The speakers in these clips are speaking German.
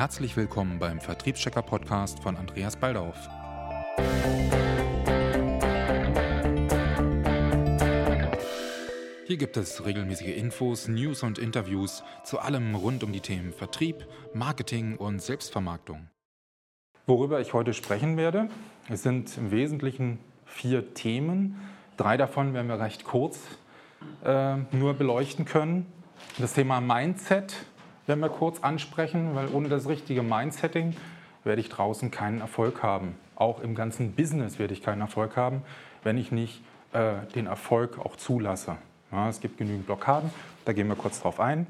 Herzlich willkommen beim Vertriebschecker Podcast von Andreas Baldauf. Hier gibt es regelmäßige Infos, News und Interviews zu allem rund um die Themen Vertrieb, Marketing und Selbstvermarktung. Worüber ich heute sprechen werde, es sind im Wesentlichen vier Themen. Drei davon werden wir recht kurz äh, nur beleuchten können. Das Thema Mindset werden wir kurz ansprechen, weil ohne das richtige Mindsetting werde ich draußen keinen Erfolg haben. Auch im ganzen Business werde ich keinen Erfolg haben, wenn ich nicht äh, den Erfolg auch zulasse. Ja, es gibt genügend Blockaden, da gehen wir kurz drauf ein.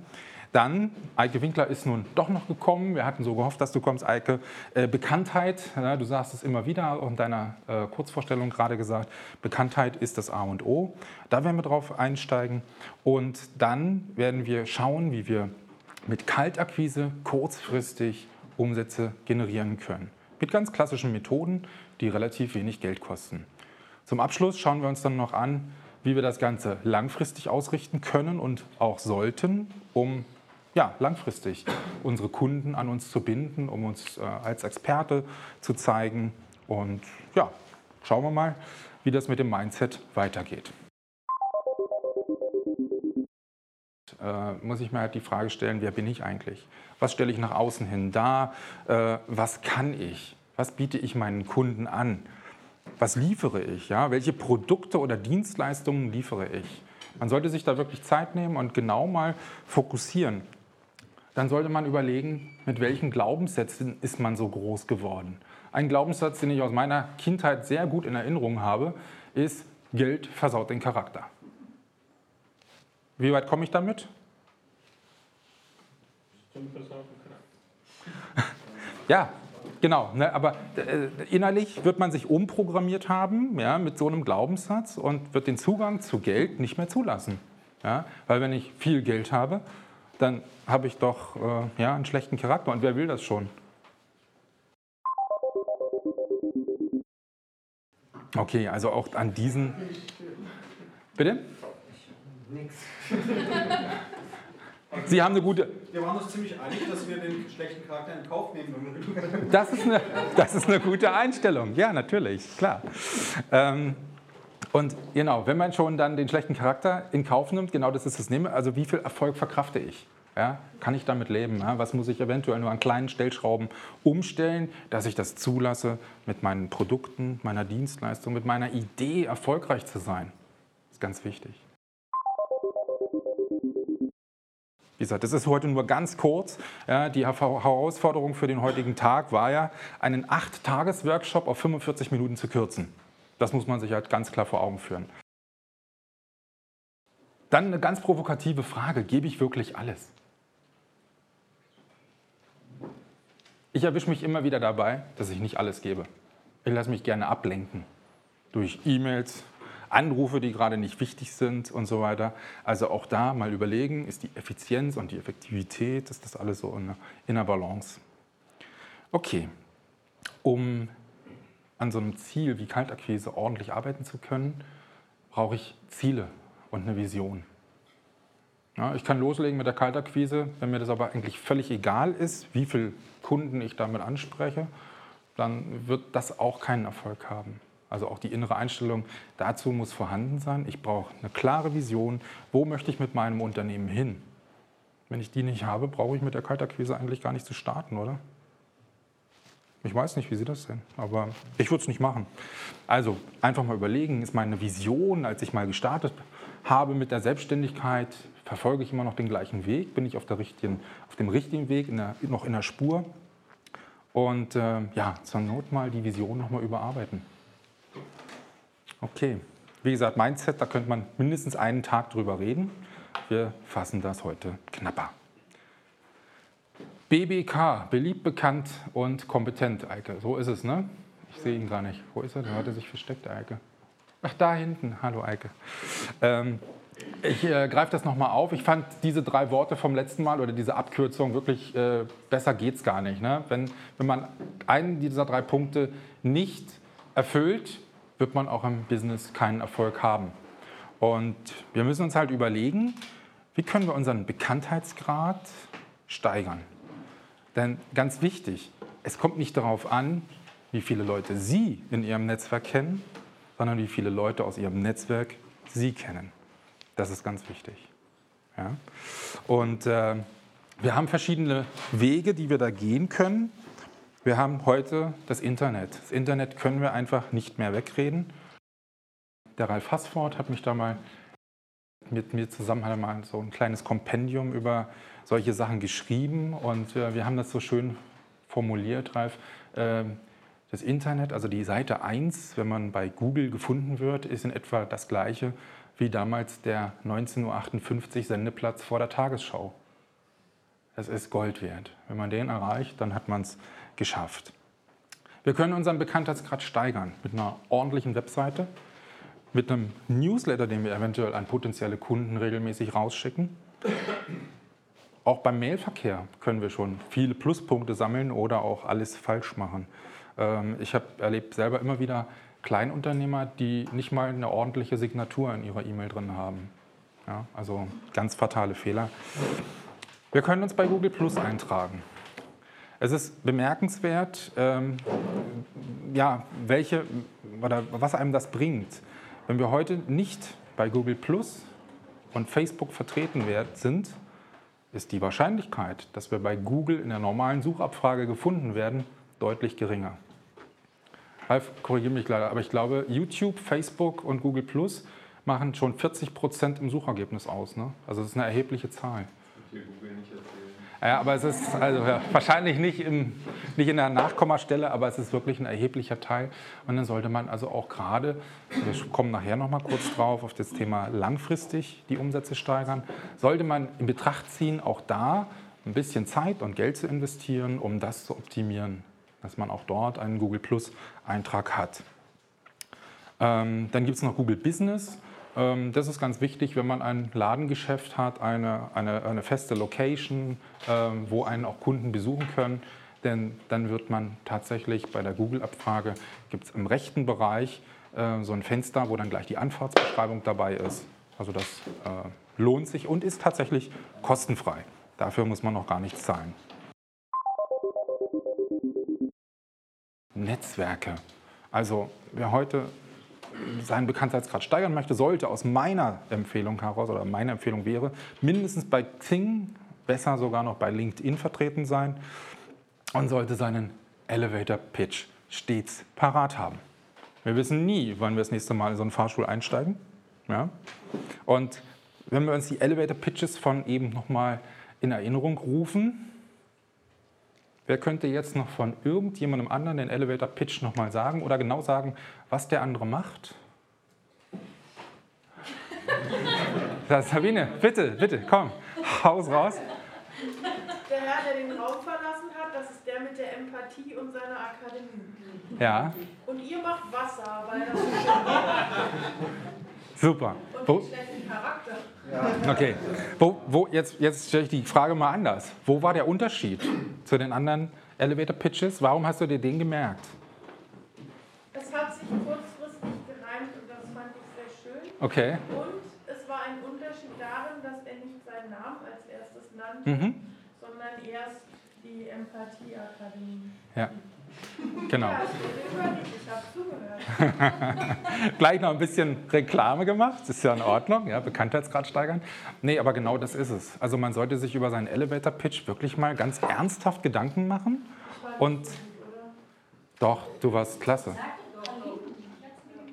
Dann, Eike Winkler ist nun doch noch gekommen. Wir hatten so gehofft, dass du kommst, Eike. Äh, Bekanntheit, du sagst es immer wieder, auch in deiner äh, Kurzvorstellung gerade gesagt, Bekanntheit ist das A und O. Da werden wir drauf einsteigen. Und dann werden wir schauen, wie wir mit Kaltakquise kurzfristig Umsätze generieren können. Mit ganz klassischen Methoden, die relativ wenig Geld kosten. Zum Abschluss schauen wir uns dann noch an, wie wir das Ganze langfristig ausrichten können und auch sollten, um ja, langfristig unsere Kunden an uns zu binden, um uns äh, als Experte zu zeigen. Und ja, schauen wir mal, wie das mit dem Mindset weitergeht. Äh, muss ich mir halt die Frage stellen, wer bin ich eigentlich? Was stelle ich nach außen hin dar? Äh, was kann ich? Was biete ich meinen Kunden an? Was liefere ich? Ja? Welche Produkte oder Dienstleistungen liefere ich? Man sollte sich da wirklich Zeit nehmen und genau mal fokussieren dann sollte man überlegen, mit welchen Glaubenssätzen ist man so groß geworden. Ein Glaubenssatz, den ich aus meiner Kindheit sehr gut in Erinnerung habe, ist, Geld versaut den Charakter. Wie weit komme ich damit? ja, genau. Ne, aber äh, innerlich wird man sich umprogrammiert haben ja, mit so einem Glaubenssatz und wird den Zugang zu Geld nicht mehr zulassen. Ja, weil wenn ich viel Geld habe, dann habe ich doch äh, ja, einen schlechten Charakter. Und wer will das schon? Okay, also auch an diesen. Bitte? Nix. Sie haben eine gute. Wir waren uns ziemlich einig, dass wir den schlechten Charakter in Kauf nehmen. Das ist eine, das ist eine gute Einstellung. Ja, natürlich, klar. Ähm, und genau, wenn man schon dann den schlechten Charakter in Kauf nimmt, genau das ist das Nehmen, also wie viel Erfolg verkrafte ich? Ja, kann ich damit leben? Ja? Was muss ich eventuell nur an kleinen Stellschrauben umstellen, dass ich das zulasse, mit meinen Produkten, meiner Dienstleistung, mit meiner Idee erfolgreich zu sein? Das ist ganz wichtig. Wie gesagt, das ist heute nur ganz kurz. Ja, die Herausforderung für den heutigen Tag war ja, einen 8-Tages-Workshop auf 45 Minuten zu kürzen. Das muss man sich halt ganz klar vor Augen führen. Dann eine ganz provokative Frage, gebe ich wirklich alles? Ich erwische mich immer wieder dabei, dass ich nicht alles gebe. Ich lasse mich gerne ablenken durch E-Mails, Anrufe, die gerade nicht wichtig sind und so weiter. Also auch da mal überlegen, ist die Effizienz und die Effektivität, ist das alles so in einer Balance? Okay, um an so einem Ziel wie Kaltakquise ordentlich arbeiten zu können, brauche ich Ziele und eine Vision. Ja, ich kann loslegen mit der Kaltakquise, wenn mir das aber eigentlich völlig egal ist, wie viele Kunden ich damit anspreche, dann wird das auch keinen Erfolg haben. Also auch die innere Einstellung dazu muss vorhanden sein. Ich brauche eine klare Vision, wo möchte ich mit meinem Unternehmen hin. Wenn ich die nicht habe, brauche ich mit der Kaltakquise eigentlich gar nicht zu starten, oder? Ich weiß nicht, wie Sie das sehen, aber ich würde es nicht machen. Also einfach mal überlegen, ist meine Vision, als ich mal gestartet habe mit der Selbstständigkeit, verfolge ich immer noch den gleichen Weg, bin ich auf, richtigen, auf dem richtigen Weg, in der, noch in der Spur. Und äh, ja, zur Not mal die Vision nochmal überarbeiten. Okay, wie gesagt, Mindset, da könnte man mindestens einen Tag drüber reden. Wir fassen das heute knapper. BBK, beliebt, bekannt und kompetent, Eike. So ist es, ne? Ich sehe ihn gar nicht. Wo ist er? Da hat er sich versteckt, Eike. Ach, da hinten. Hallo, Eike. Ähm, ich äh, greife das nochmal auf. Ich fand diese drei Worte vom letzten Mal oder diese Abkürzung wirklich, äh, besser geht es gar nicht. Ne? Wenn, wenn man einen dieser drei Punkte nicht erfüllt, wird man auch im Business keinen Erfolg haben. Und wir müssen uns halt überlegen, wie können wir unseren Bekanntheitsgrad steigern. Denn ganz wichtig, es kommt nicht darauf an, wie viele Leute Sie in Ihrem Netzwerk kennen, sondern wie viele Leute aus Ihrem Netzwerk Sie kennen. Das ist ganz wichtig. Ja? Und äh, wir haben verschiedene Wege, die wir da gehen können. Wir haben heute das Internet. Das Internet können wir einfach nicht mehr wegreden. Der Ralf Hassford hat mich da mal mit mir zusammen hat er mal so ein kleines Kompendium über solche Sachen geschrieben und äh, wir haben das so schön formuliert, Ralf. Äh, das Internet, also die Seite 1, wenn man bei Google gefunden wird, ist in etwa das gleiche wie damals der 19.58 Uhr Sendeplatz vor der Tagesschau. Das ist Gold wert. Wenn man den erreicht, dann hat man es geschafft. Wir können unseren Bekanntheitsgrad steigern mit einer ordentlichen Webseite, mit einem Newsletter, den wir eventuell an potenzielle Kunden regelmäßig rausschicken. Auch beim Mailverkehr können wir schon viele Pluspunkte sammeln oder auch alles falsch machen. Ähm, ich habe erlebt selber immer wieder Kleinunternehmer, die nicht mal eine ordentliche Signatur in ihrer E-Mail drin haben. Ja, also ganz fatale Fehler. Wir können uns bei Google Plus eintragen. Es ist bemerkenswert, ähm, ja, welche, oder was einem das bringt. Wenn wir heute nicht bei Google Plus und Facebook vertreten sind, ist die Wahrscheinlichkeit, dass wir bei Google in der normalen Suchabfrage gefunden werden, deutlich geringer. Ralf, korrigiere mich leider, aber ich glaube, YouTube, Facebook und Google Plus machen schon 40 Prozent im Suchergebnis aus. Ne? Also das ist eine erhebliche Zahl. Ich Google. Ja, aber es ist also, ja, wahrscheinlich nicht, im, nicht in der Nachkommastelle, aber es ist wirklich ein erheblicher Teil. Und dann sollte man also auch gerade, wir kommen nachher noch mal kurz drauf, auf das Thema langfristig die Umsätze steigern, sollte man in Betracht ziehen, auch da ein bisschen Zeit und Geld zu investieren, um das zu optimieren dass man auch dort einen Google Plus Eintrag hat. Ähm, dann gibt es noch Google Business. Ähm, das ist ganz wichtig, wenn man ein Ladengeschäft hat, eine, eine, eine feste Location, ähm, wo einen auch Kunden besuchen können. Denn dann wird man tatsächlich bei der Google-Abfrage, gibt es im rechten Bereich äh, so ein Fenster, wo dann gleich die Anfahrtsbeschreibung dabei ist. Also das äh, lohnt sich und ist tatsächlich kostenfrei. Dafür muss man noch gar nichts zahlen. Netzwerke. Also wer heute seinen Bekanntheitsgrad steigern möchte, sollte aus meiner Empfehlung heraus oder meine Empfehlung wäre, mindestens bei Xing, besser sogar noch bei LinkedIn vertreten sein und sollte seinen Elevator Pitch stets parat haben. Wir wissen nie, wann wir das nächste Mal in so einen Fahrstuhl einsteigen. Ja? Und wenn wir uns die Elevator Pitches von eben nochmal in Erinnerung rufen, Wer könnte jetzt noch von irgendjemandem anderen den Elevator Pitch nochmal sagen oder genau sagen, was der andere macht? Sabine, bitte, bitte, komm, haus raus. Der Herr, der den Raum verlassen hat, das ist der mit der Empathie und seiner Akademie. Ja. Und ihr macht Wasser, weil das ist schon Super. Und wo, schlechten Charakter. Ja. Okay. Wo, wo, jetzt, jetzt stelle ich die Frage mal anders. Wo war der Unterschied zu den anderen Elevator Pitches? Warum hast du dir den gemerkt? Es hat sich kurzfristig gereimt und das fand ich sehr schön. Okay. Und es war ein Unterschied darin, dass er nicht seinen Namen als erstes nannte, mhm. sondern erst die Empathieakademie. Ja. Genau. Zugehört. Gleich noch ein bisschen Reklame gemacht, das ist ja in Ordnung, ja, Bekanntheitsgrad steigern. Nee, aber genau das ist es. Also man sollte sich über seinen Elevator-Pitch wirklich mal ganz ernsthaft Gedanken machen. Und doch, du warst klasse.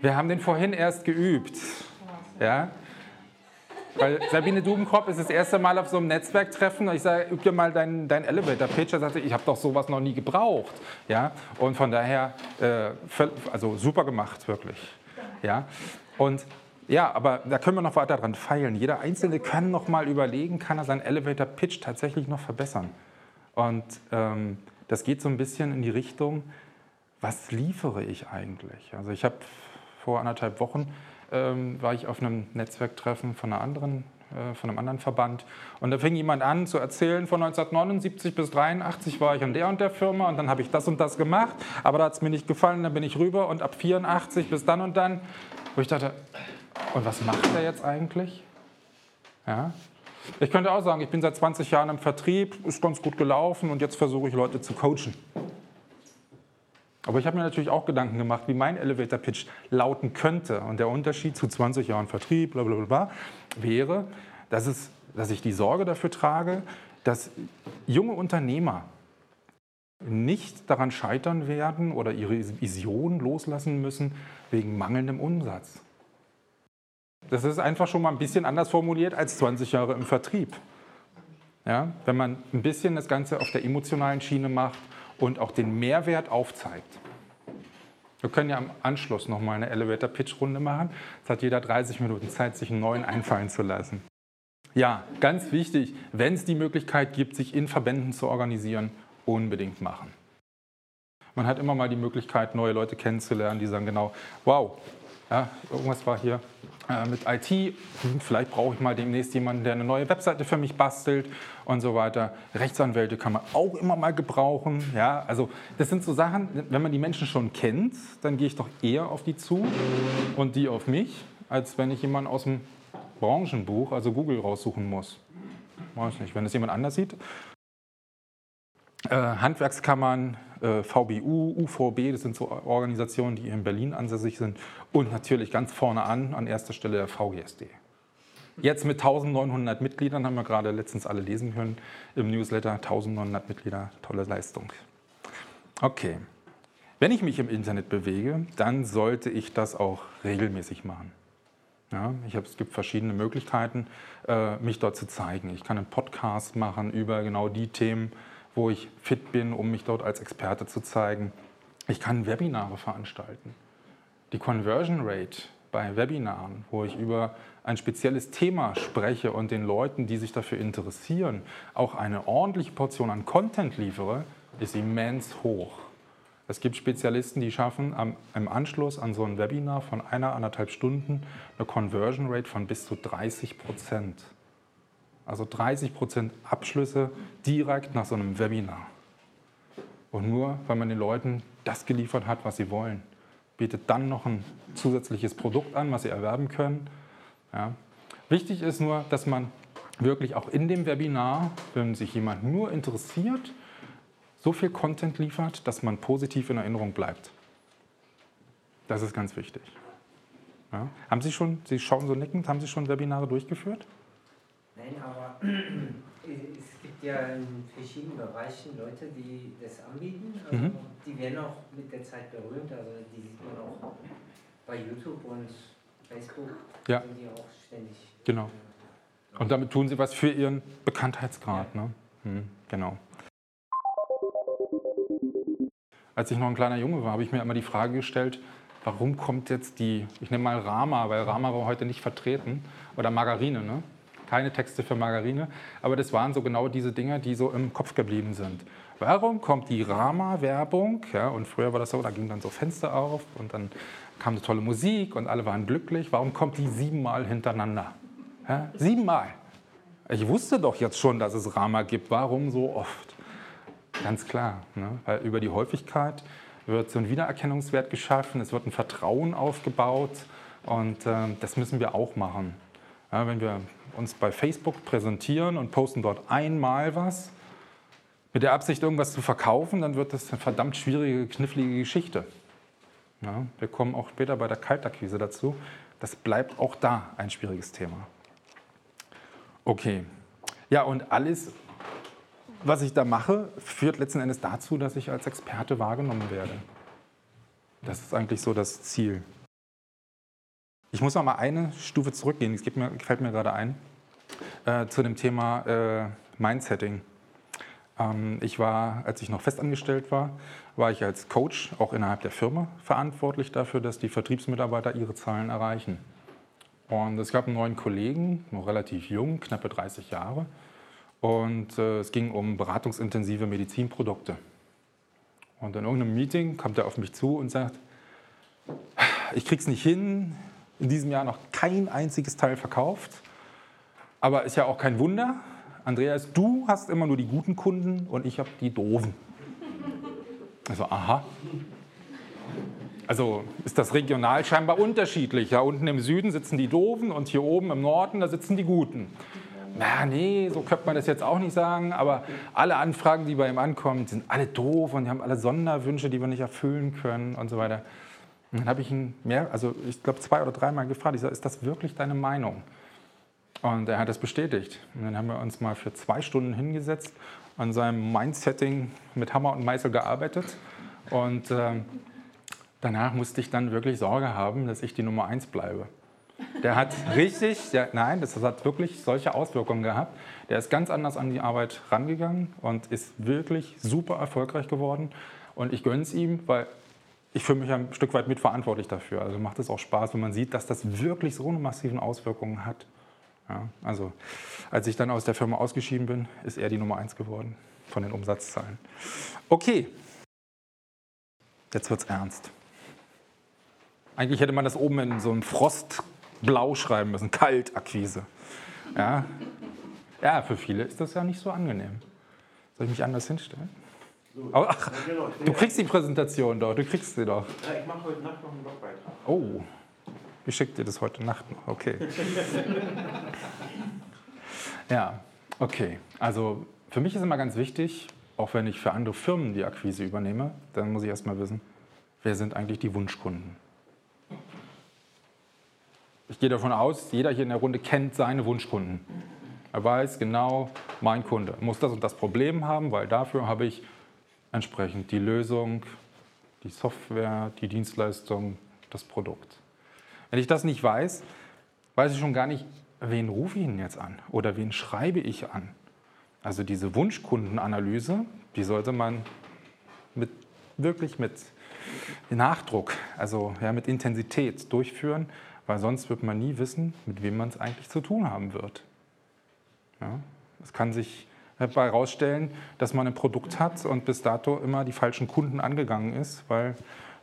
Wir haben den vorhin erst geübt. Ja? Weil Sabine Dubenkrop ist das erste Mal auf so einem Netzwerktreffen und ich sage, üb dir mal deinen dein Elevator-Pitch. Er sagte, ich habe doch sowas noch nie gebraucht. Ja? Und von daher, äh, also super gemacht, wirklich. Ja? Und ja, aber da können wir noch weiter dran feilen. Jeder Einzelne kann noch mal überlegen, kann er seinen Elevator-Pitch tatsächlich noch verbessern. Und ähm, das geht so ein bisschen in die Richtung, was liefere ich eigentlich? Also ich habe vor anderthalb Wochen ähm, war ich auf einem Netzwerktreffen von, einer anderen, äh, von einem anderen Verband. Und da fing jemand an zu erzählen, von 1979 bis 1983 war ich an der und der Firma und dann habe ich das und das gemacht, aber da hat es mir nicht gefallen, dann bin ich rüber und ab 84 bis dann und dann, wo ich dachte, und was macht er jetzt eigentlich? Ja? Ich könnte auch sagen, ich bin seit 20 Jahren im Vertrieb, ist ganz gut gelaufen und jetzt versuche ich Leute zu coachen. Aber ich habe mir natürlich auch Gedanken gemacht, wie mein Elevator Pitch lauten könnte. Und der Unterschied zu 20 Jahren Vertrieb, bla bla bla, wäre, dass, es, dass ich die Sorge dafür trage, dass junge Unternehmer nicht daran scheitern werden oder ihre Vision loslassen müssen wegen mangelndem Umsatz. Das ist einfach schon mal ein bisschen anders formuliert als 20 Jahre im Vertrieb. Ja, wenn man ein bisschen das Ganze auf der emotionalen Schiene macht und auch den Mehrwert aufzeigt. Wir können ja am Anschluss nochmal eine Elevator-Pitch-Runde machen. Es hat jeder 30 Minuten Zeit, sich einen neuen einfallen zu lassen. Ja, ganz wichtig, wenn es die Möglichkeit gibt, sich in Verbänden zu organisieren, unbedingt machen. Man hat immer mal die Möglichkeit, neue Leute kennenzulernen, die sagen genau, wow, ja, irgendwas war hier äh, mit IT, hm, vielleicht brauche ich mal demnächst jemanden, der eine neue Webseite für mich bastelt und so weiter. Rechtsanwälte kann man auch immer mal gebrauchen. Ja, also das sind so Sachen, wenn man die Menschen schon kennt, dann gehe ich doch eher auf die zu und die auf mich, als wenn ich jemanden aus dem Branchenbuch, also Google, raussuchen muss. Weiß nicht, wenn es jemand anders sieht. Äh, Handwerkskammern, äh, VBU, UVB, das sind so Organisationen, die in Berlin ansässig sind. Und natürlich ganz vorne an, an erster Stelle der VGSD. Jetzt mit 1900 Mitgliedern, haben wir gerade letztens alle lesen können im Newsletter, 1900 Mitglieder, tolle Leistung. Okay, wenn ich mich im Internet bewege, dann sollte ich das auch regelmäßig machen. Ja, ich hab, es gibt verschiedene Möglichkeiten, äh, mich dort zu zeigen. Ich kann einen Podcast machen über genau die Themen, wo ich fit bin, um mich dort als Experte zu zeigen. Ich kann Webinare veranstalten. Die Conversion Rate bei Webinaren, wo ich über ein spezielles Thema spreche und den Leuten, die sich dafür interessieren, auch eine ordentliche Portion an Content liefere, ist immens hoch. Es gibt Spezialisten, die schaffen am, im Anschluss an so ein Webinar von einer, anderthalb Stunden eine Conversion Rate von bis zu 30 Prozent. Also 30 Prozent Abschlüsse direkt nach so einem Webinar. Und nur, weil man den Leuten das geliefert hat, was sie wollen, bietet dann noch ein zusätzliches Produkt an, was sie erwerben können. Ja. Wichtig ist nur, dass man wirklich auch in dem Webinar, wenn sich jemand nur interessiert, so viel Content liefert, dass man positiv in Erinnerung bleibt. Das ist ganz wichtig. Ja. Haben Sie schon, Sie schauen so nickend, haben Sie schon Webinare durchgeführt? Nein, aber es gibt ja in verschiedenen Bereichen Leute, die das anbieten. Also mhm. Die werden auch mit der Zeit berühmt. Also die sieht man auch bei YouTube und Facebook. Ja. Sind die auch ständig. Genau. Und damit tun sie was für ihren Bekanntheitsgrad. Ja. Ne? Mhm, genau. Als ich noch ein kleiner Junge war, habe ich mir immer die Frage gestellt, warum kommt jetzt die, ich nehme mal Rama, weil Rama war heute nicht vertreten, oder Margarine, ne? Keine Texte für Margarine, aber das waren so genau diese Dinge, die so im Kopf geblieben sind. Warum kommt die Rama-Werbung? Ja, und früher war das so, da gingen dann so Fenster auf und dann kam eine tolle Musik und alle waren glücklich. Warum kommt die siebenmal hintereinander? Ja, siebenmal. Ich wusste doch jetzt schon, dass es Rama gibt. Warum so oft? Ganz klar, ne? weil über die Häufigkeit wird so ein Wiedererkennungswert geschaffen, es wird ein Vertrauen aufgebaut und äh, das müssen wir auch machen. Ja, wenn wir uns bei Facebook präsentieren und posten dort einmal was, mit der Absicht, irgendwas zu verkaufen, dann wird das eine verdammt schwierige, knifflige Geschichte. Ja, wir kommen auch später bei der Kaltakquise dazu. Das bleibt auch da ein schwieriges Thema. Okay. Ja, und alles, was ich da mache, führt letzten Endes dazu, dass ich als Experte wahrgenommen werde. Das ist eigentlich so das Ziel. Ich muss noch mal eine Stufe zurückgehen, das mir, gefällt mir gerade ein, äh, zu dem Thema äh, Mindsetting. Ähm, ich war, als ich noch festangestellt war, war ich als Coach auch innerhalb der Firma verantwortlich dafür, dass die Vertriebsmitarbeiter ihre Zahlen erreichen. Und es gab einen neuen Kollegen, noch relativ jung, knappe 30 Jahre. Und äh, es ging um beratungsintensive Medizinprodukte. Und in irgendeinem Meeting kommt er auf mich zu und sagt, ich krieg's nicht hin, in diesem Jahr noch kein einziges Teil verkauft. Aber ist ja auch kein Wunder. Andreas, du hast immer nur die guten Kunden und ich habe die doofen. Also, aha. Also ist das regional scheinbar unterschiedlich. Ja, unten im Süden sitzen die Doofen und hier oben im Norden, da sitzen die Guten. na nee, so könnte man das jetzt auch nicht sagen, aber alle Anfragen, die bei ihm ankommen, sind alle doof und die haben alle Sonderwünsche, die wir nicht erfüllen können und so weiter. Und dann habe ich ihn mehr, also ich glaube zwei oder dreimal gefragt, ich sage, ist das wirklich deine Meinung? Und er hat das bestätigt. Und dann haben wir uns mal für zwei Stunden hingesetzt, an seinem Mindsetting mit Hammer und Meißel gearbeitet. Und äh, danach musste ich dann wirklich Sorge haben, dass ich die Nummer eins bleibe. Der hat richtig, der, nein, das hat wirklich solche Auswirkungen gehabt. Der ist ganz anders an die Arbeit rangegangen und ist wirklich super erfolgreich geworden. Und ich gönne es ihm, weil ich fühle mich ein Stück weit mitverantwortlich dafür. Also macht es auch Spaß, wenn man sieht, dass das wirklich so eine massiven Auswirkungen hat. Ja, also als ich dann aus der Firma ausgeschieden bin, ist er die Nummer eins geworden von den Umsatzzahlen. Okay, jetzt wird es ernst. Eigentlich hätte man das oben in so einem Frostblau schreiben müssen, Kaltakquise. Ja? ja, für viele ist das ja nicht so angenehm. Soll ich mich anders hinstellen? ach, du kriegst die Präsentation doch, du kriegst sie doch. Ja, ich mache heute Nacht noch einen Blogbeitrag. Oh, ich schicke dir das heute Nacht noch, okay. ja, okay. Also für mich ist immer ganz wichtig, auch wenn ich für andere Firmen die Akquise übernehme, dann muss ich erstmal wissen, wer sind eigentlich die Wunschkunden. Ich gehe davon aus, jeder hier in der Runde kennt seine Wunschkunden. Er weiß genau, mein Kunde muss das und das Problem haben, weil dafür habe ich entsprechend die Lösung, die Software, die Dienstleistung, das Produkt. Wenn ich das nicht weiß, weiß ich schon gar nicht, wen rufe ich denn jetzt an oder wen schreibe ich an. Also diese Wunschkundenanalyse, die sollte man mit, wirklich mit Nachdruck, also ja, mit Intensität durchführen, weil sonst wird man nie wissen, mit wem man es eigentlich zu tun haben wird. Ja, es kann sich herausstellen, dass man ein Produkt hat und bis dato immer die falschen Kunden angegangen ist, weil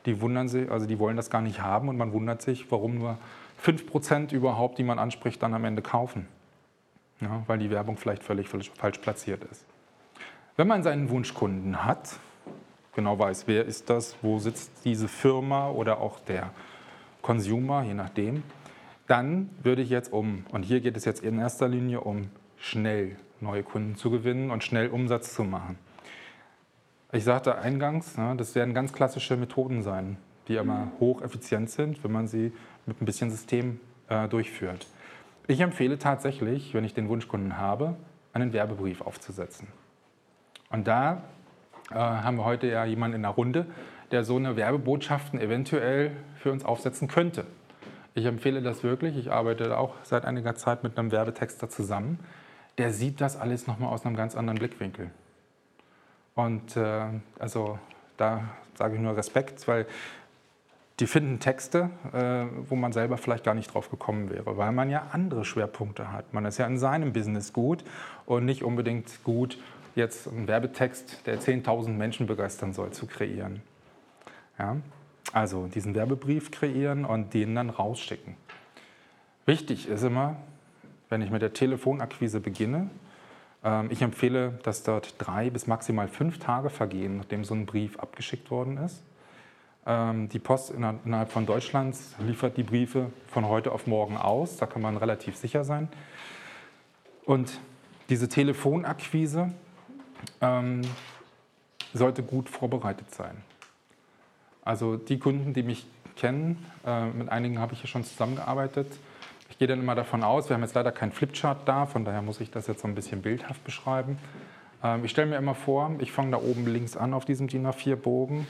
die wundern sich, also die wollen das gar nicht haben und man wundert sich, warum nur 5% überhaupt, die man anspricht, dann am Ende kaufen. Ja, weil die Werbung vielleicht völlig falsch platziert ist. Wenn man seinen Wunschkunden hat, genau weiß, wer ist das, wo sitzt diese Firma oder auch der Consumer, je nachdem, dann würde ich jetzt um, und hier geht es jetzt in erster Linie um schnell neue Kunden zu gewinnen und schnell Umsatz zu machen. Ich sagte eingangs, ne, das werden ganz klassische Methoden sein, die aber hocheffizient sind, wenn man sie mit ein bisschen System äh, durchführt. Ich empfehle tatsächlich, wenn ich den Wunschkunden habe, einen Werbebrief aufzusetzen. Und da äh, haben wir heute ja jemanden in der Runde, der so eine Werbebotschaften eventuell für uns aufsetzen könnte. Ich empfehle das wirklich. Ich arbeite auch seit einiger Zeit mit einem Werbetexter zusammen. Der sieht das alles nochmal aus einem ganz anderen Blickwinkel. Und äh, also da sage ich nur Respekt, weil die finden Texte, äh, wo man selber vielleicht gar nicht drauf gekommen wäre, weil man ja andere Schwerpunkte hat. Man ist ja in seinem Business gut und nicht unbedingt gut, jetzt einen Werbetext, der 10.000 Menschen begeistern soll, zu kreieren. Ja? Also diesen Werbebrief kreieren und den dann rausschicken. Wichtig ist immer, wenn ich mit der Telefonakquise beginne, ich empfehle, dass dort drei bis maximal fünf Tage vergehen, nachdem so ein Brief abgeschickt worden ist. Ähm, die Post innerhalb von Deutschlands liefert die Briefe von heute auf morgen aus. Da kann man relativ sicher sein. Und diese Telefonakquise ähm, sollte gut vorbereitet sein. Also die Kunden, die mich kennen, äh, mit einigen habe ich ja schon zusammengearbeitet, ich gehe dann immer davon aus, wir haben jetzt leider keinen Flipchart da, von daher muss ich das jetzt so ein bisschen bildhaft beschreiben. Ähm, ich stelle mir immer vor, ich fange da oben links an auf diesem DIN A4-Bogen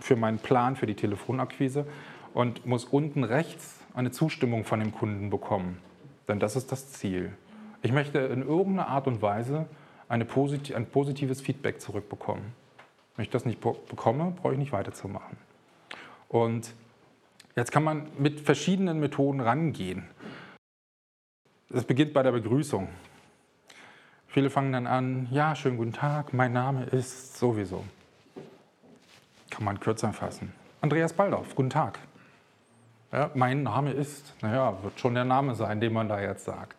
für meinen Plan für die Telefonakquise und muss unten rechts eine Zustimmung von dem Kunden bekommen. Denn das ist das Ziel. Ich möchte in irgendeiner Art und Weise posit ein positives Feedback zurückbekommen. Wenn ich das nicht bekomme, brauche ich nicht weiterzumachen. Und Jetzt kann man mit verschiedenen Methoden rangehen. Es beginnt bei der Begrüßung. Viele fangen dann an, ja, schönen guten Tag, mein Name ist sowieso. Kann man kürzer fassen. Andreas Baldorf, guten Tag. Ja, mein Name ist, naja, wird schon der Name sein, den man da jetzt sagt.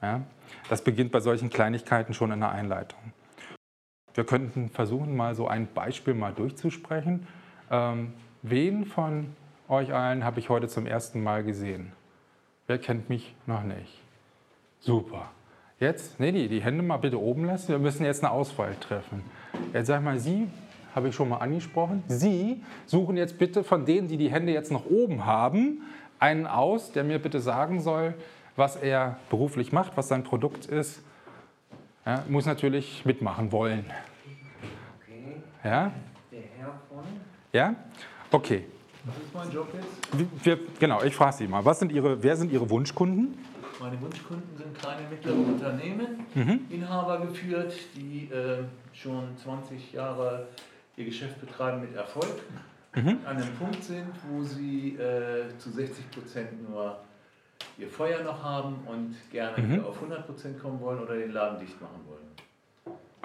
Ja, das beginnt bei solchen Kleinigkeiten schon in der Einleitung. Wir könnten versuchen, mal so ein Beispiel mal durchzusprechen. Ähm, wen von euch allen habe ich heute zum ersten Mal gesehen. Wer kennt mich noch nicht? Super. Jetzt, nee, die, die Hände mal bitte oben lassen. Wir müssen jetzt eine Auswahl treffen. Jetzt sag mal, Sie, habe ich schon mal angesprochen, Sie suchen jetzt bitte von denen, die die Hände jetzt noch oben haben, einen aus, der mir bitte sagen soll, was er beruflich macht, was sein Produkt ist. Ja, muss natürlich mitmachen wollen. Okay, Ja? der Herr von. Ja? Okay. Was ist mein Job jetzt? Wir, genau, ich frage Sie mal, was sind Ihre, wer sind Ihre Wunschkunden? Meine Wunschkunden sind kleine mittlere Unternehmen, Inhaber geführt, die äh, schon 20 Jahre ihr Geschäft betreiben mit Erfolg, an einem Punkt sind, wo sie äh, zu 60 Prozent nur ihr Feuer noch haben und gerne wieder auf 100 Prozent kommen wollen oder den Laden dicht machen wollen.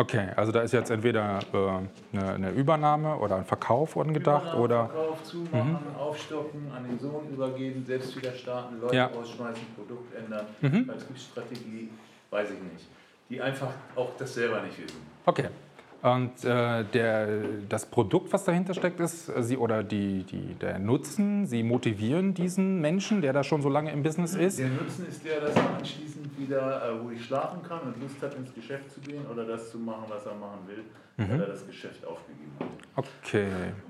Okay, also da ist jetzt entweder äh, eine, eine Übernahme oder ein Verkauf angedacht Übernahme, oder. Verkauf, zumachen, aufstocken, an den Sohn übergeben, selbst wieder starten, Leute Ja. rausschmeißen, Produkt ändern, Mhm. Vertriebsstrategie, weiß ich nicht. Die einfach auch das selber nicht wissen. Okay. Und äh, der, das Produkt, was dahinter steckt, ist, äh, Sie oder die, die, der Nutzen, Sie motivieren diesen Menschen, der da schon so lange im Business ist. Der Nutzen ist der, dass er anschließend wieder äh, ruhig schlafen kann und Lust hat, ins Geschäft zu gehen oder das zu machen, was er machen will, weil er das Geschäft aufgegeben hat. Okay.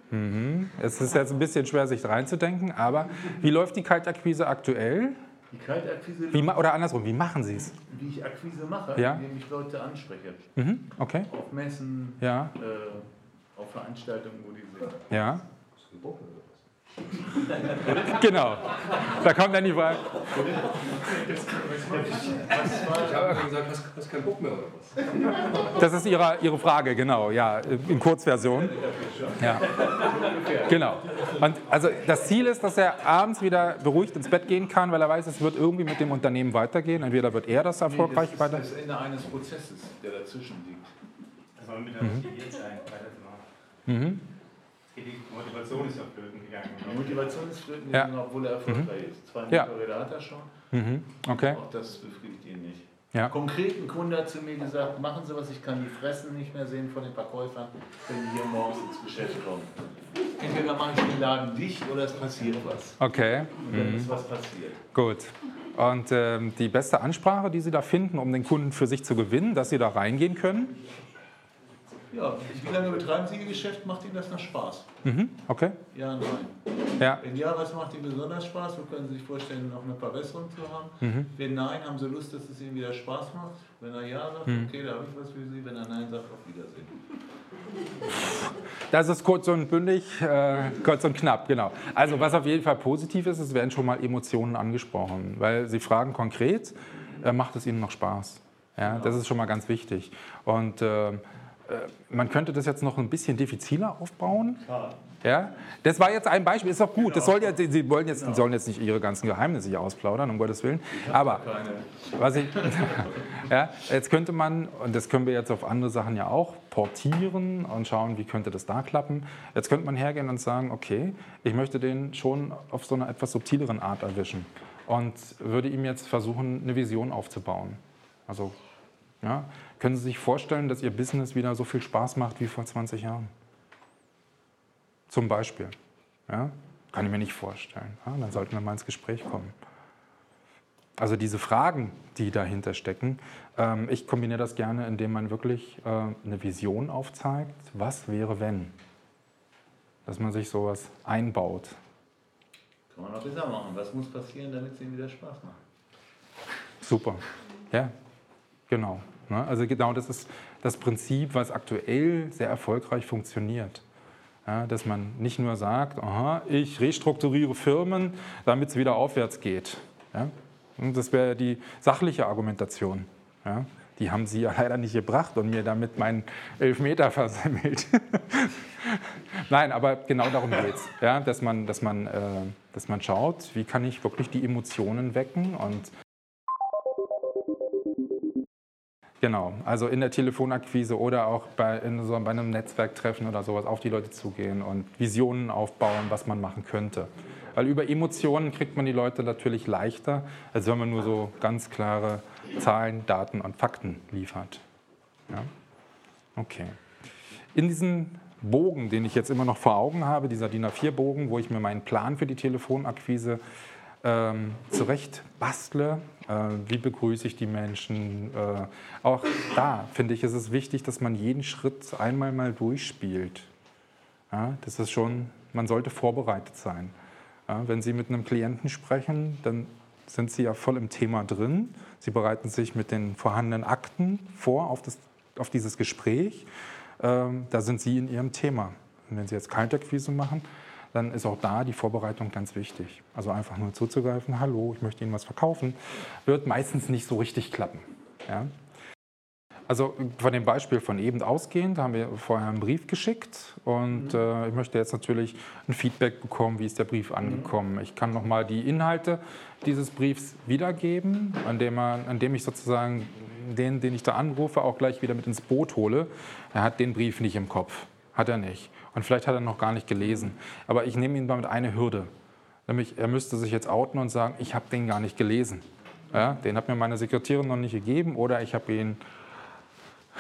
Mhm. Es ist jetzt ein bisschen schwer, sich reinzudenken, aber wie läuft die Kaltakquise aktuell? Die Kaltakquise, Wie, oder andersrum, wie machen Sie es? wie ich Akquise mache, Ja. indem ich Leute anspreche. Mhm. Okay. Auf Messen, Ja, äh, auf Veranstaltungen, wo die sind. ja. Genau. Da kommt dann die Frage. Ich habe einfach gesagt, hast, hast keinen Bock mehr oder was? Das ist Ihre, Ihre Frage, genau, ja, in Kurzversion. Ja. Genau. Und also das Ziel ist, dass er abends wieder beruhigt ins Bett gehen kann, weil er weiß, es wird irgendwie mit dem Unternehmen weitergehen. Entweder wird er das erfolgreich nee, das weiter. ist das Ende eines Prozesses, der dazwischen liegt. Das soll mit der motiviert sein. Mhm. Die Motivation ist ja flöten gegangen. Die Motivation ist flöten Ja. gegangen, obwohl er erfolgreich ist. Zwei Ja. Motorräder hat er schon, Mhm. Okay. auch das befriedigt ihn nicht. Ja. Konkret ein Kunde hat zu mir gesagt, machen Sie was, ich kann die Fressen nicht mehr sehen von den Verkäufern, wenn die hier morgens ins Geschäft kommen. Entweder mache ich den Laden dicht oder es passiert was. Okay. Und dann ist was passiert. Gut. Und ähm, die beste Ansprache, die Sie da finden, um den Kunden für sich zu gewinnen, dass Sie da reingehen können? Ja, wie lange betreiben Sie Ihr Geschäft? Macht Ihnen das noch Spaß? Mhm. Okay. Ja, nein. Ja. Wenn ja, was macht Ihnen besonders Spaß? Wo können Sie sich vorstellen, noch eine Verbesserung zu haben? Mhm. Wenn nein, haben Sie Lust, dass es Ihnen wieder Spaß macht? Wenn er ja sagt, Mhm. okay, da habe ich was für Sie. Wenn er nein sagt, auf Wiedersehen. Das ist kurz und bündig, äh, kurz und knapp, genau. Also was auf jeden Fall positiv ist, es werden schon mal Emotionen angesprochen, weil Sie fragen konkret, äh, macht es Ihnen noch Spaß? Ja, das ist schon mal ganz wichtig. Und äh, man könnte das jetzt noch ein bisschen diffiziler aufbauen. Ja, das war jetzt ein Beispiel, ist doch gut. Das soll ja, Sie wollen jetzt, sollen jetzt nicht Ihre ganzen Geheimnisse hier ausplaudern, um Gottes Willen. Aber was ich, ja, jetzt könnte man, und das können wir jetzt auf andere Sachen ja auch, portieren und schauen, wie könnte das da klappen. Jetzt könnte man hergehen und sagen, okay, ich möchte den schon auf so einer etwas subtileren Art erwischen und würde ihm jetzt versuchen, eine Vision aufzubauen. Also, ja, können Sie sich vorstellen, dass Ihr Business wieder so viel Spaß macht wie vor 20 Jahren? Zum Beispiel. Ja? Kann ich mir nicht vorstellen. Ja? Dann sollten wir mal ins Gespräch kommen. Also diese Fragen, die dahinter stecken, ähm, ich kombiniere das gerne, indem man wirklich äh, eine Vision aufzeigt. Was wäre, wenn? Dass man sich sowas einbaut. Kann man auch besser machen. Was muss passieren, damit es Ihnen wieder Spaß macht? Super. Ja, genau. Ne? Also genau das ist das Prinzip, was aktuell sehr erfolgreich funktioniert. Ja, dass man nicht nur sagt, aha, ich restrukturiere Firmen, damit es wieder aufwärts geht. Ja? Das wäre die sachliche Argumentation. Ja? Die haben Sie ja leider nicht gebracht und mir damit meinen Elfmeter versemmelt. Nein, aber genau darum geht es. Ja? Dass, man, dass, man, äh, dass man schaut, wie kann ich wirklich die Emotionen wecken und Genau, also in der Telefonakquise oder auch bei, in so, bei einem Netzwerktreffen oder sowas auf die Leute zugehen und Visionen aufbauen, was man machen könnte. Weil über Emotionen kriegt man die Leute natürlich leichter, als wenn man nur so ganz klare Zahlen, Daten und Fakten liefert. Ja? Okay. In diesem Bogen, den ich jetzt immer noch vor Augen habe, dieser DIN A4-Bogen, wo ich mir meinen Plan für die Telefonakquise ähm, zurecht bastle. Äh, wie begrüße ich die Menschen? Äh, auch da finde ich, ist es wichtig, dass man jeden Schritt einmal mal durchspielt. Ja, das ist schon, man sollte vorbereitet sein. Ja, wenn Sie mit einem Klienten sprechen, dann sind Sie ja voll im Thema drin. Sie bereiten sich mit den vorhandenen Akten vor auf, das, auf dieses Gespräch. Ähm, da sind Sie in Ihrem Thema. Und wenn Sie jetzt Kaltakquise machen, dann ist auch da die Vorbereitung ganz wichtig. Also einfach nur zuzugreifen, hallo, ich möchte Ihnen was verkaufen, wird meistens nicht so richtig klappen. Ja? Also von dem Beispiel von eben ausgehend haben wir vorher einen Brief geschickt und mhm. äh, ich möchte jetzt natürlich ein Feedback bekommen, wie ist der Brief angekommen. Ich kann nochmal die Inhalte dieses Briefs wiedergeben, indem, man, indem ich sozusagen den, den ich da anrufe, auch gleich wieder mit ins Boot hole. Er hat den Brief nicht im Kopf, hat er nicht. Und vielleicht hat er noch gar nicht gelesen. Aber ich nehme ihn damit eine Hürde. Nämlich, er müsste sich jetzt outen und sagen, ich habe den gar nicht gelesen. Ja, den hat mir meine Sekretärin noch nicht gegeben oder ich habe ihn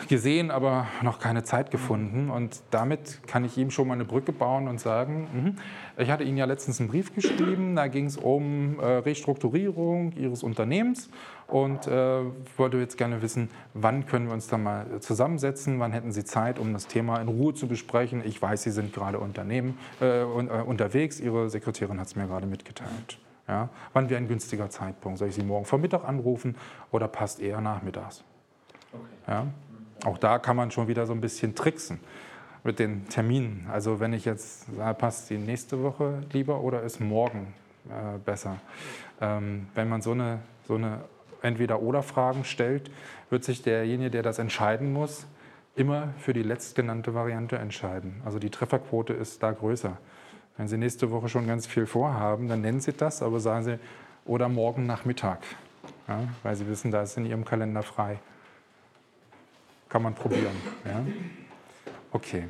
gesehen, aber noch keine Zeit gefunden. Und damit kann ich ihm schon mal eine Brücke bauen und sagen, mh, ich hatte Ihnen ja letztens einen Brief geschrieben, da ging es um äh, Restrukturierung Ihres Unternehmens und äh, wollte jetzt gerne wissen, wann können wir uns da mal zusammensetzen, wann hätten Sie Zeit, um das Thema in Ruhe zu besprechen. Ich weiß, Sie sind gerade Unternehmen, äh, äh unterwegs, Ihre Sekretärin hat es mir gerade mitgeteilt. Ja, wann wäre ein günstiger Zeitpunkt? Soll ich Sie morgen Vormittag anrufen oder passt eher nachmittags? Okay. Ja? Auch da kann man schon wieder so ein bisschen tricksen mit den Terminen. Also wenn ich jetzt sage, passt die nächste Woche lieber oder ist morgen äh, besser. Ähm, wenn man so eine, so eine Entweder-Oder-Fragen stellt, wird sich derjenige, der das entscheiden muss, immer für die letztgenannte Variante entscheiden. Also die Trefferquote ist da größer. Wenn Sie nächste Woche schon ganz viel vorhaben, dann nennen Sie das, aber sagen Sie, oder morgen Nachmittag, ja, weil Sie wissen, da ist in Ihrem Kalender frei. Kann man probieren. Ja? Okay.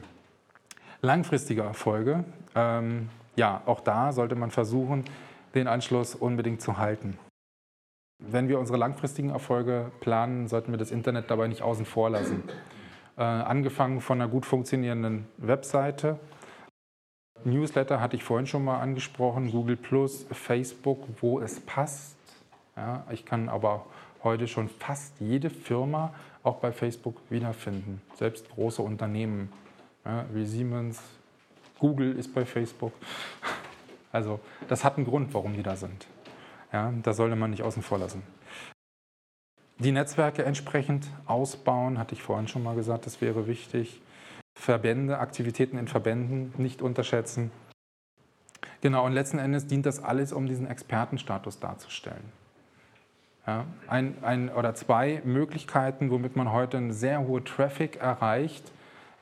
Langfristige Erfolge. Ähm, ja, auch da sollte man versuchen, den Anschluss unbedingt zu halten. Wenn wir unsere langfristigen Erfolge planen, sollten wir das Internet dabei nicht außen vor lassen. Äh, angefangen von einer gut funktionierenden Webseite. Newsletter hatte ich vorhin schon mal angesprochen, Google Plus, Facebook, wo es passt. Ja, ich kann aber heute schon fast jede Firma auch bei Facebook wiederfinden. Selbst große Unternehmen ja, wie Siemens, Google ist bei Facebook. Also das hat einen Grund, warum die da sind. Ja, da sollte man nicht außen vor lassen. Die Netzwerke entsprechend ausbauen, hatte ich vorhin schon mal gesagt, das wäre wichtig. Verbände, Aktivitäten in Verbänden nicht unterschätzen. Genau, und letzten Endes dient das alles, um diesen Expertenstatus darzustellen. Ja, ein, ein oder zwei Möglichkeiten, womit man heute einen sehr hohen Traffic erreicht,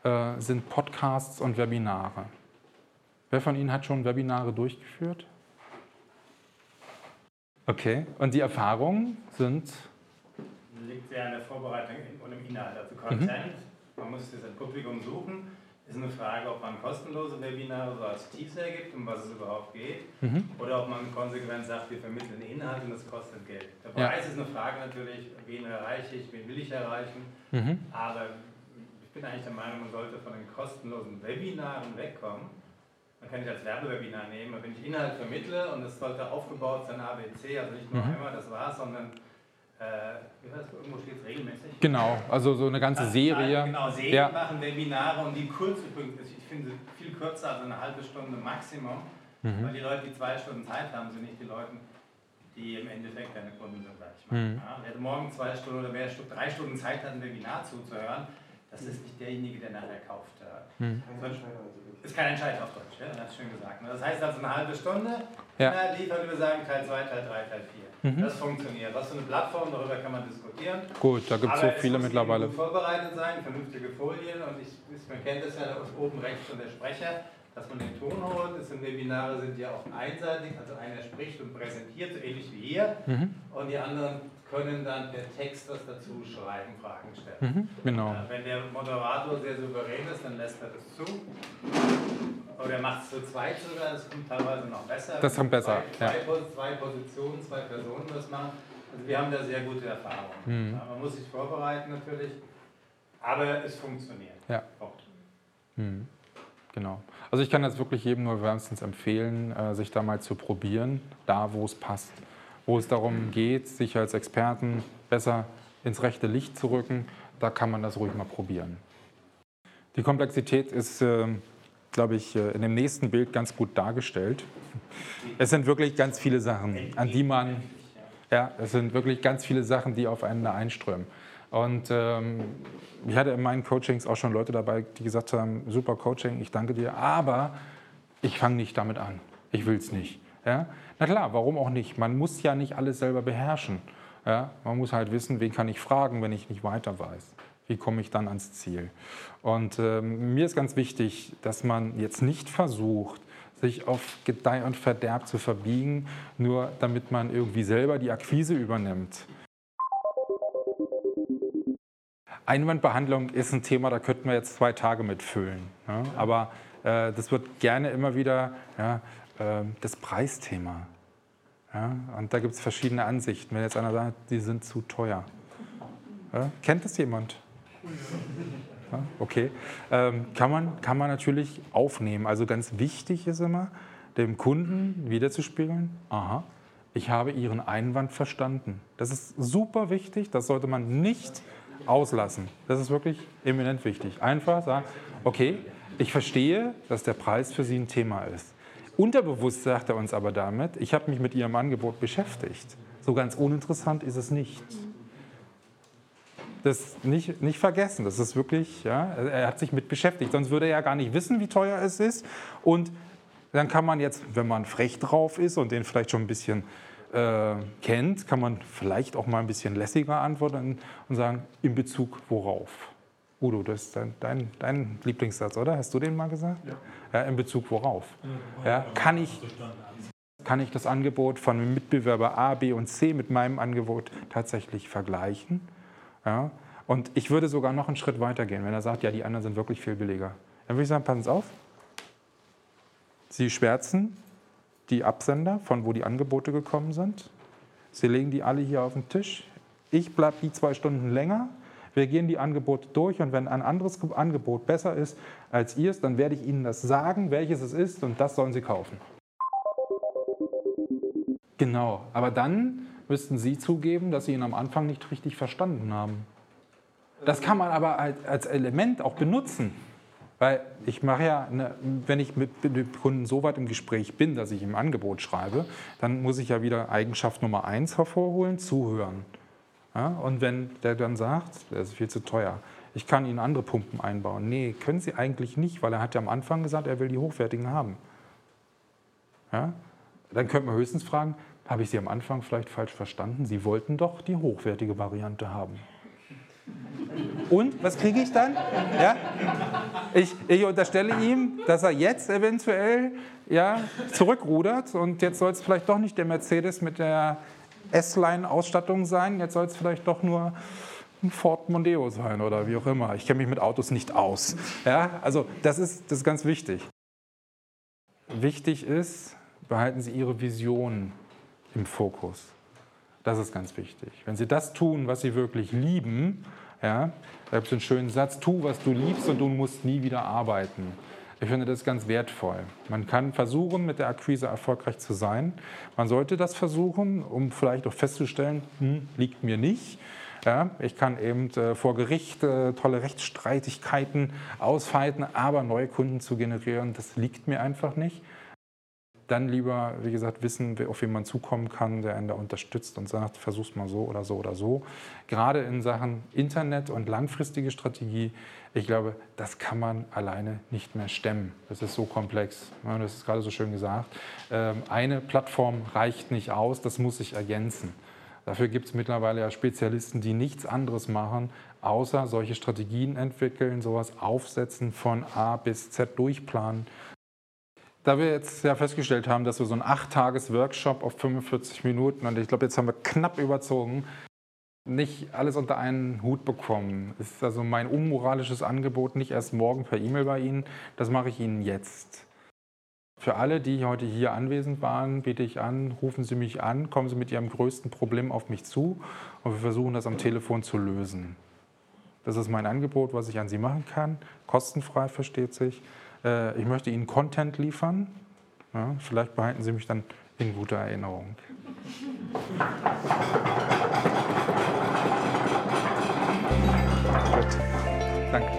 äh, sind Podcasts und Webinare. Wer von Ihnen hat schon Webinare durchgeführt? Okay, und die Erfahrungen sind? Liegt sehr an der Vorbereitung und im Inhalt. Also Content, mhm. man muss das Publikum suchen ist eine Frage, ob man kostenlose Webinare so als Teaser gibt, um was es überhaupt geht, mhm. oder ob man konsequent sagt, wir vermitteln Inhalt und das kostet Geld. Der Preis ja. ist eine Frage natürlich, wen erreiche ich, wen will ich erreichen, mhm. aber ich bin eigentlich der Meinung, man sollte von den kostenlosen Webinaren wegkommen. Man kann ich als Werbewebinar nehmen, wenn ich Inhalt vermittle und es sollte aufgebaut sein ABC, also nicht nur mhm. einmal, das war's, sondern äh, irgendwo steht es regelmäßig. Genau, also so eine ganze Serie. Genau, Serien ja. machen Webinare und die kurz übrigens, ich finde viel kürzer als eine halbe Stunde Maximum, mhm. weil die Leute, die zwei Stunden Zeit haben, sind nicht die Leute, die im Endeffekt deine Kunden sind, sag ich mal. Mhm. Ja, wer morgen zwei Stunden oder wer drei Stunden Zeit hat, ein Webinar zuzuhören, das ist nicht derjenige, der nachher kauft. Mhm. Ist kein Entscheid auf Deutsch, ja? das schön gesagt. Das heißt also eine halbe Stunde, ja. liefern wir sagen Teil 2, Teil 3, Teil 4. Mhm. Das funktioniert. Was für eine Plattform, darüber kann man diskutieren. Gut, da gibt es so viele mittlerweile. Gut vorbereitet sein, vernünftige Folien und ich, man kennt das ja oben rechts von der Sprecher, dass man den Ton holt. Das sind Webinare sind ja auch einseitig, also einer spricht und präsentiert, so ähnlich wie hier, mhm. und die anderen können dann per Text was dazu schreiben, Fragen stellen. Mhm, genau. Äh, wenn der Moderator sehr souverän ist, dann lässt er das zu. Oder er macht es zu zweit sogar, das kommt teilweise noch besser. Das kommt besser. Zwei, ja. zwei, Positionen, zwei Personen das machen. Also wir haben da sehr gute Erfahrungen. Mhm. Ja, man muss sich vorbereiten natürlich, aber es funktioniert. Ja. Mhm. Genau. Also ich kann das wirklich jedem nur wärmstens empfehlen, äh, sich da mal zu probieren, da wo es passt. Wo es darum geht, sich als Experten besser ins rechte Licht zu rücken, da kann man das ruhig mal probieren. Die Komplexität ist, äh, glaube ich, äh, in dem nächsten Bild ganz gut dargestellt. Es sind wirklich ganz viele Sachen, an die man, ja, es sind wirklich ganz viele Sachen, die aufeinander einströmen. Und ähm, ich hatte in meinen Coachings auch schon Leute dabei, die gesagt haben, super Coaching, ich danke dir, aber ich fange nicht damit an. Ich will es nicht. Ja? Na klar, warum auch nicht? Man muss ja nicht alles selber beherrschen. Ja? Man muss halt wissen, wen kann ich fragen, wenn ich nicht weiter weiß. Wie komme ich dann ans Ziel? Und ähm, mir ist ganz wichtig, dass man jetzt nicht versucht, sich auf Gedeih und Verderb zu verbiegen, nur damit man irgendwie selber die Akquise übernimmt. Einwandbehandlung ist ein Thema, da könnten wir jetzt zwei Tage mitfüllen. Ja? Aber äh, das wird gerne immer wieder ja, das Preisthema. Ja? Und da gibt es verschiedene Ansichten. Wenn jetzt einer sagt, die sind zu teuer. Kennt das jemand? Okay. Ähm, kann, man, kann man natürlich aufnehmen. Also ganz wichtig ist immer, dem Kunden wiederzuspiegeln, aha, ich habe Ihren Einwand verstanden. Das ist super wichtig, das sollte man nicht auslassen. Das ist wirklich eminent wichtig. Einfach sagen, okay, ich verstehe, dass der Preis für Sie ein Thema ist. Unterbewusst sagt er uns aber damit, ich habe mich mit Ihrem Angebot beschäftigt. So ganz uninteressant ist es nicht. Das nicht, nicht vergessen, das ist wirklich, ja, er hat sich mit beschäftigt, sonst würde er ja gar nicht wissen, wie teuer es ist. Und dann kann man jetzt, wenn man frech drauf ist und den vielleicht schon ein bisschen äh, kennt, kann man vielleicht auch mal ein bisschen lässiger antworten und sagen, in Bezug worauf? Udo, das ist dein, dein, dein Lieblingssatz, oder? Hast du den mal gesagt? Ja. ja in Bezug worauf? Ja, kann, ich, kann ich das Angebot von Mitbewerber A, B und C mit meinem Angebot tatsächlich vergleichen? Ja? Und ich würde sogar noch einen Schritt weiter gehen, wenn er sagt, ja, die anderen sind wirklich viel billiger. Dann würde ich sagen, passen Sie auf. Sie schwärzen die Absender, von wo die Angebote gekommen sind. Sie legen die alle hier auf den Tisch. Ich bleibe die zwei Stunden länger. Wir gehen die Angebote durch und wenn ein anderes Angebot besser ist als Ihres, dann werde ich Ihnen das sagen, welches es ist und das sollen Sie kaufen. Genau, aber dann müssten Sie zugeben, dass Sie ihn am Anfang nicht richtig verstanden haben. Das kann man aber als Element auch benutzen. Weil ich mache ja, eine, wenn ich mit dem Kunden so weit im Gespräch bin, dass ich ihm Angebot schreibe, dann muss ich ja wieder Eigenschaft Nummer eins hervorholen, zuhören. Ja, und wenn der dann sagt, das ist viel zu teuer, ich kann Ihnen andere Pumpen einbauen. Nee, können Sie eigentlich nicht, weil er hat ja am Anfang gesagt, er will die hochwertigen haben. Ja? Dann könnte man höchstens fragen, habe ich Sie am Anfang vielleicht falsch verstanden? Sie wollten doch die hochwertige Variante haben. Und was kriege ich dann? Ja? Ich, ich, unterstelle ihm, dass er jetzt eventuell ja, zurückrudert und jetzt soll es vielleicht doch nicht der Mercedes mit der S-Line-Ausstattung sein, jetzt soll es vielleicht doch nur ein Ford Mondeo sein oder wie auch immer. Ich kenne mich mit Autos nicht aus. Ja? Also das ist, das ist ganz wichtig. Wichtig ist, behalten Sie Ihre Vision im Fokus. Das ist ganz wichtig. Wenn Sie das tun, was Sie wirklich lieben, ja, da gibt es einen schönen Satz, tu, was du liebst und du musst nie wieder arbeiten. Ich finde das ganz wertvoll. Man kann versuchen, mit der Akquise erfolgreich zu sein. Man sollte das versuchen, um vielleicht auch festzustellen, hm, liegt mir nicht. Ja, ich kann eben äh, vor Gericht äh, tolle Rechtsstreitigkeiten ausfeiten, aber neue Kunden zu generieren, das liegt mir einfach nicht dann lieber, wie gesagt, wissen, auf wen man zukommen kann, der einen da unterstützt und sagt, versuch's mal so oder so oder so. Gerade in Sachen Internet und langfristige Strategie, ich glaube, das kann man alleine nicht mehr stemmen. Das ist so komplex. Das ist gerade so schön gesagt. Ähm, eine Plattform reicht nicht aus, das muss sich ergänzen. Dafür gibt es mittlerweile ja Spezialisten, die nichts anderes machen, außer solche Strategien entwickeln, sowas aufsetzen, von A bis Z durchplanen da wir jetzt ja festgestellt haben, dass wir so einen 8-Tages-Workshop auf 45 Minuten und ich glaube, jetzt haben wir knapp überzogen, nicht alles unter einen Hut bekommen. Ist also mein unmoralisches Angebot, nicht erst morgen per E-Mail bei Ihnen, das mache ich Ihnen jetzt. Für alle, die heute hier anwesend waren, biete ich an, rufen Sie mich an, kommen Sie mit Ihrem größten Problem auf mich zu und wir versuchen das am Telefon zu lösen. Das ist mein Angebot, was ich an Sie machen kann, kostenfrei versteht sich. Äh, ich möchte Ihnen Content liefern. Ja, vielleicht behalten Sie mich dann in guter Erinnerung. Gut. Danke.